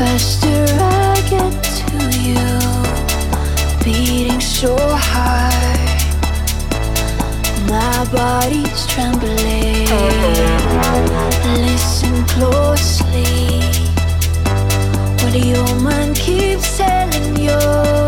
faster I get to you, beating so hard, my body's trembling. Listen closely, what your mind keeps telling you.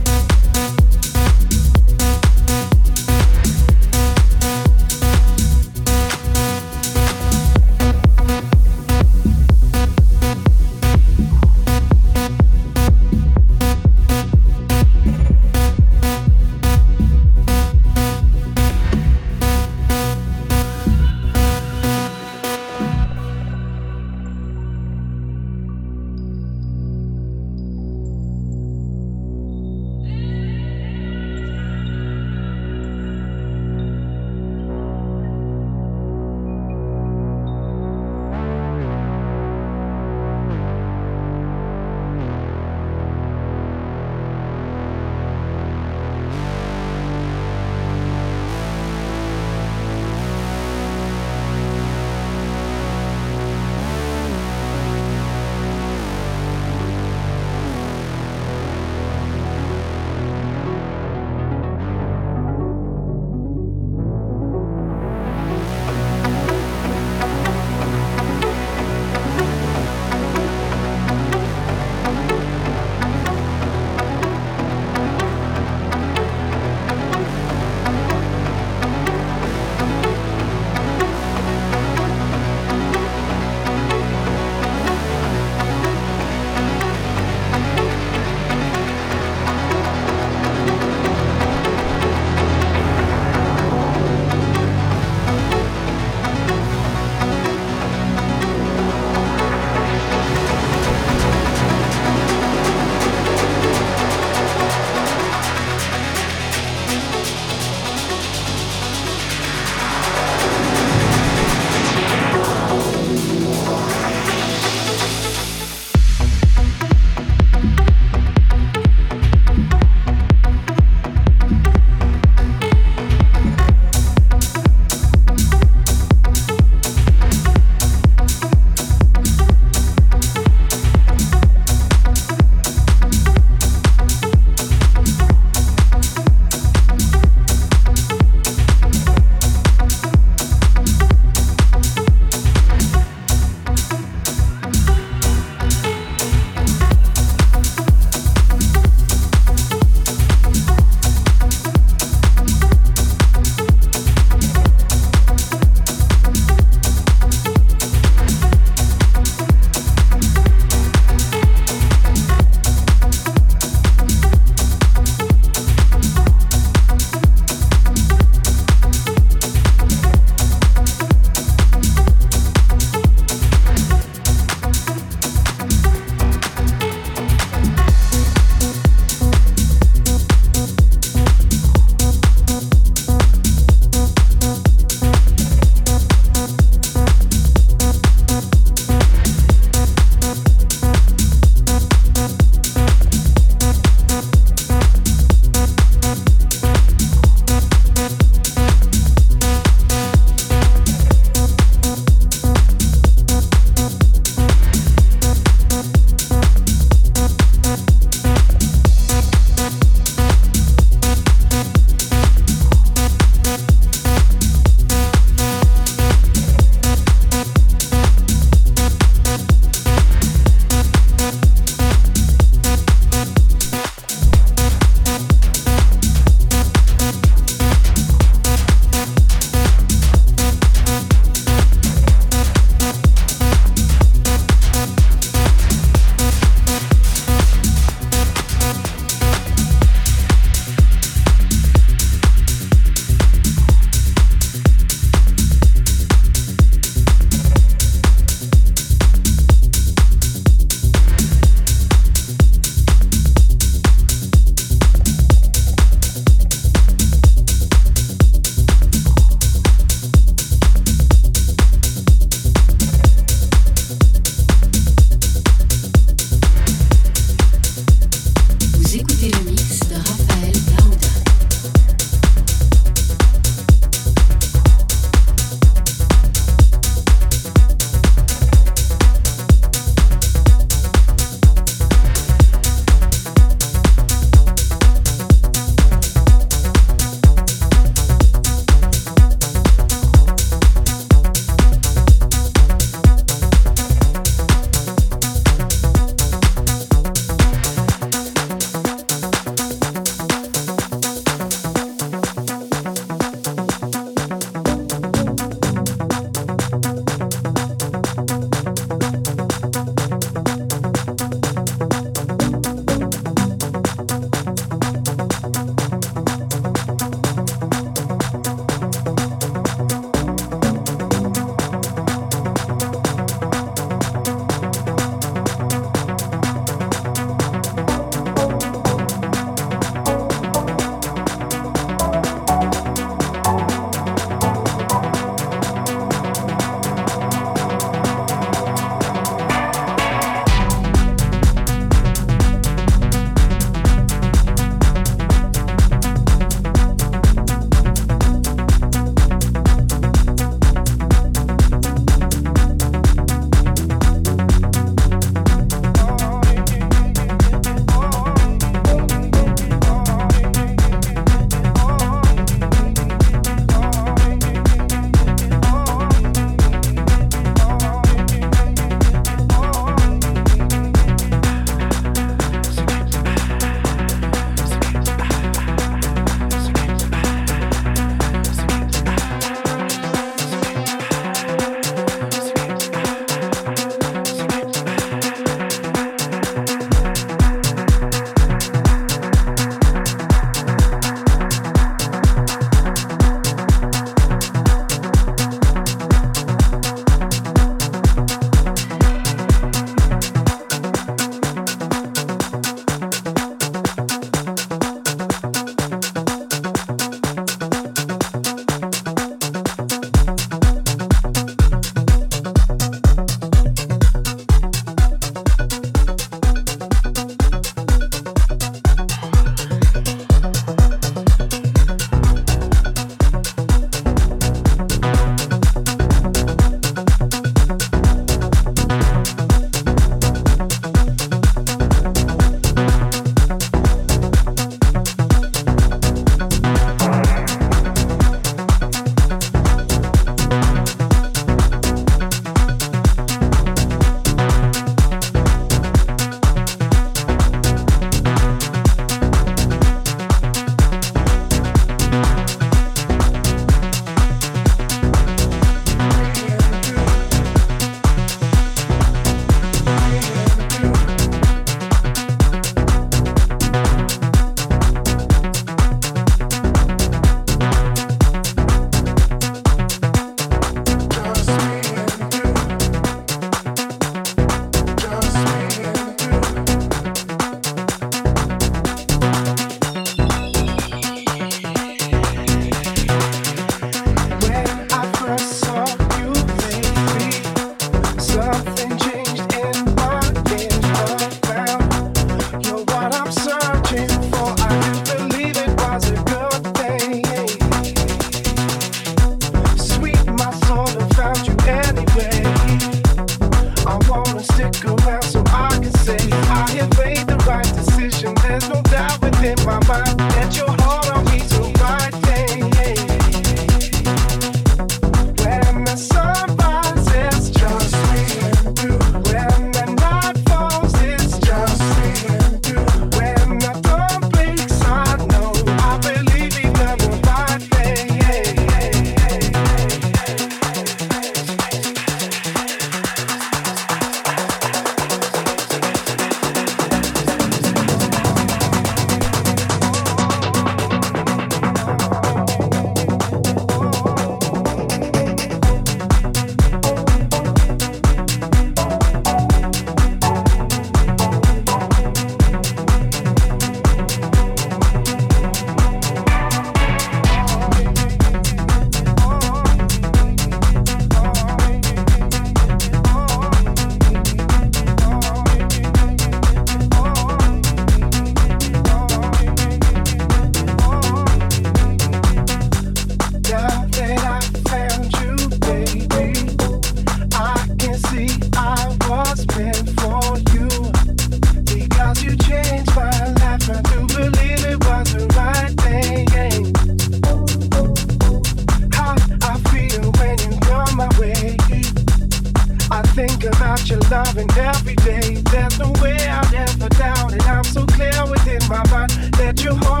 every day. There's no way I'd ever doubt it. I'm so clear within my mind that you're home.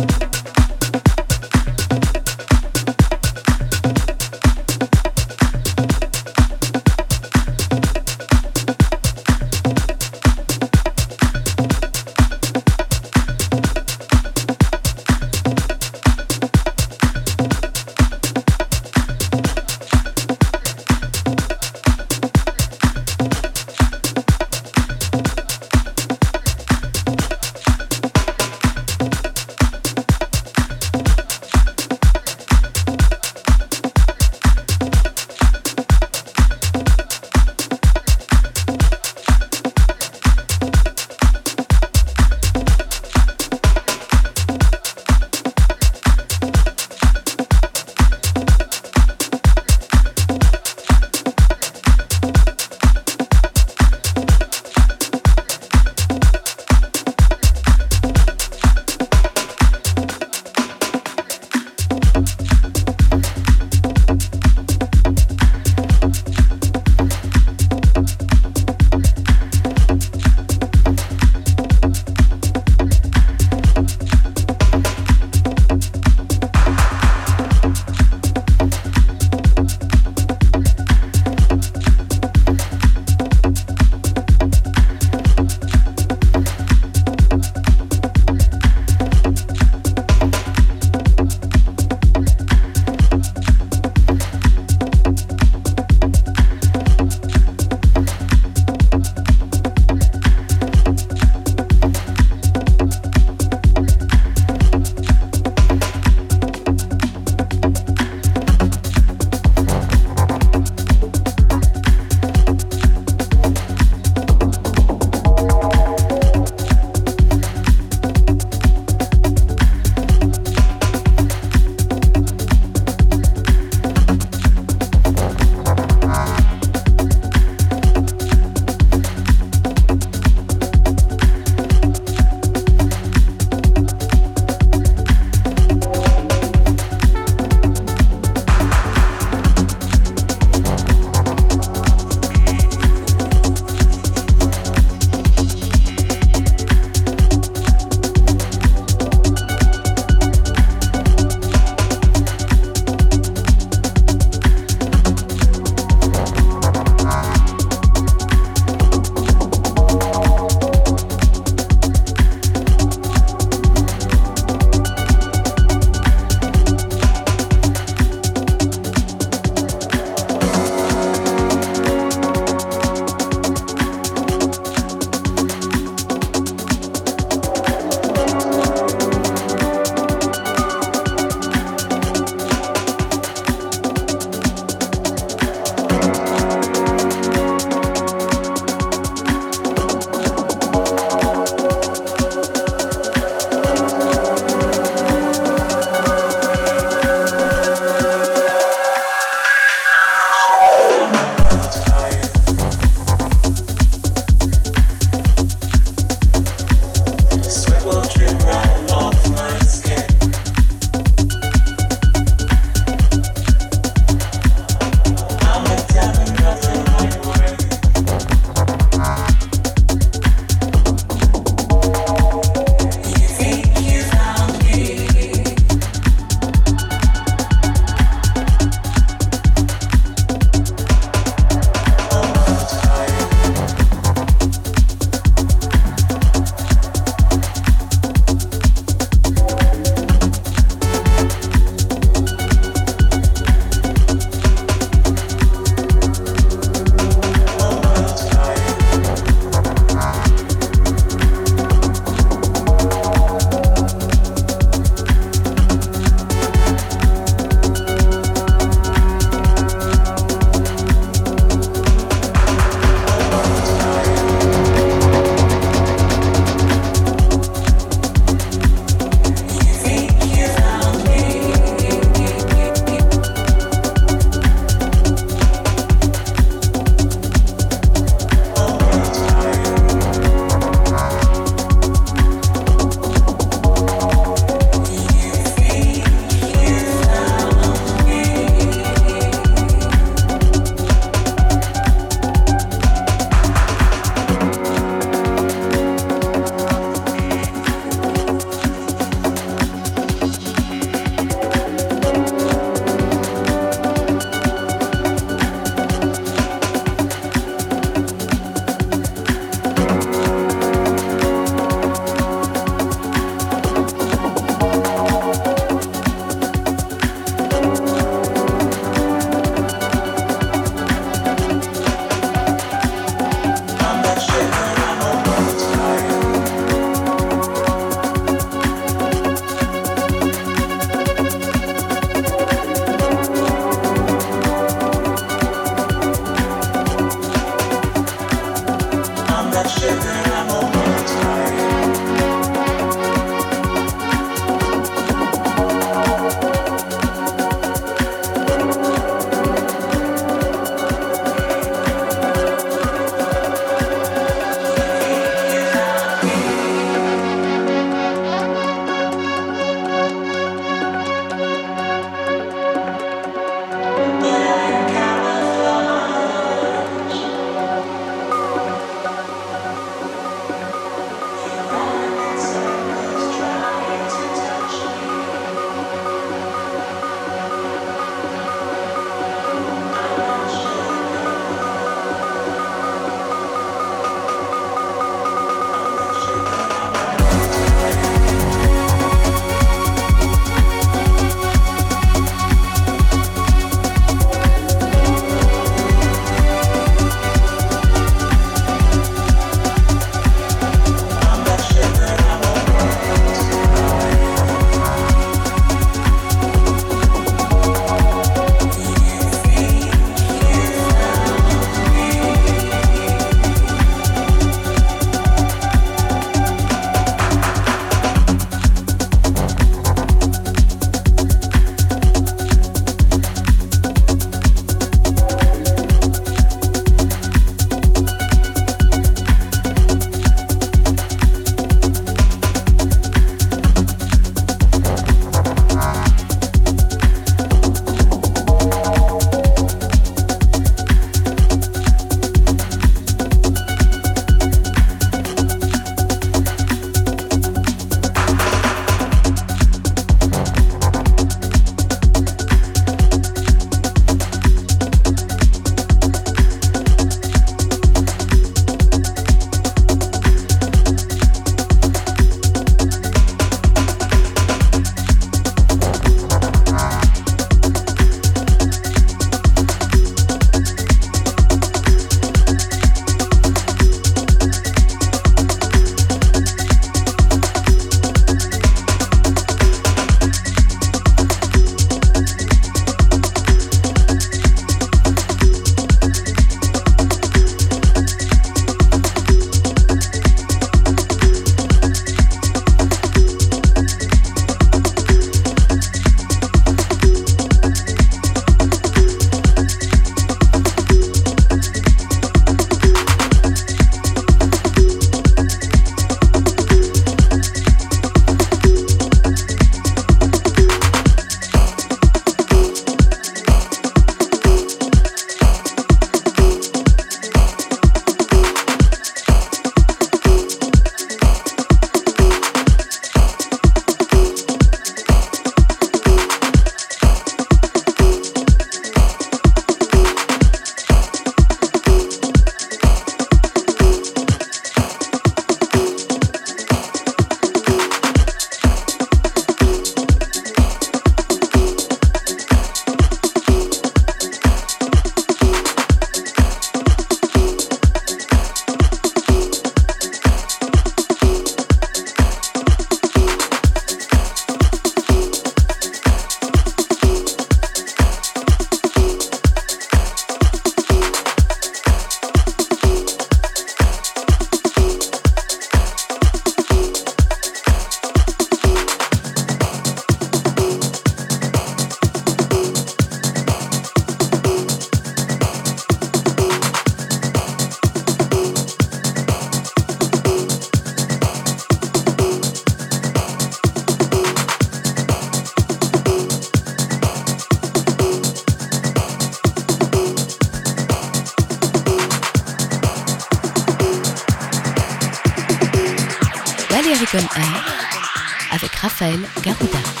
Avec Raphaël Garouda.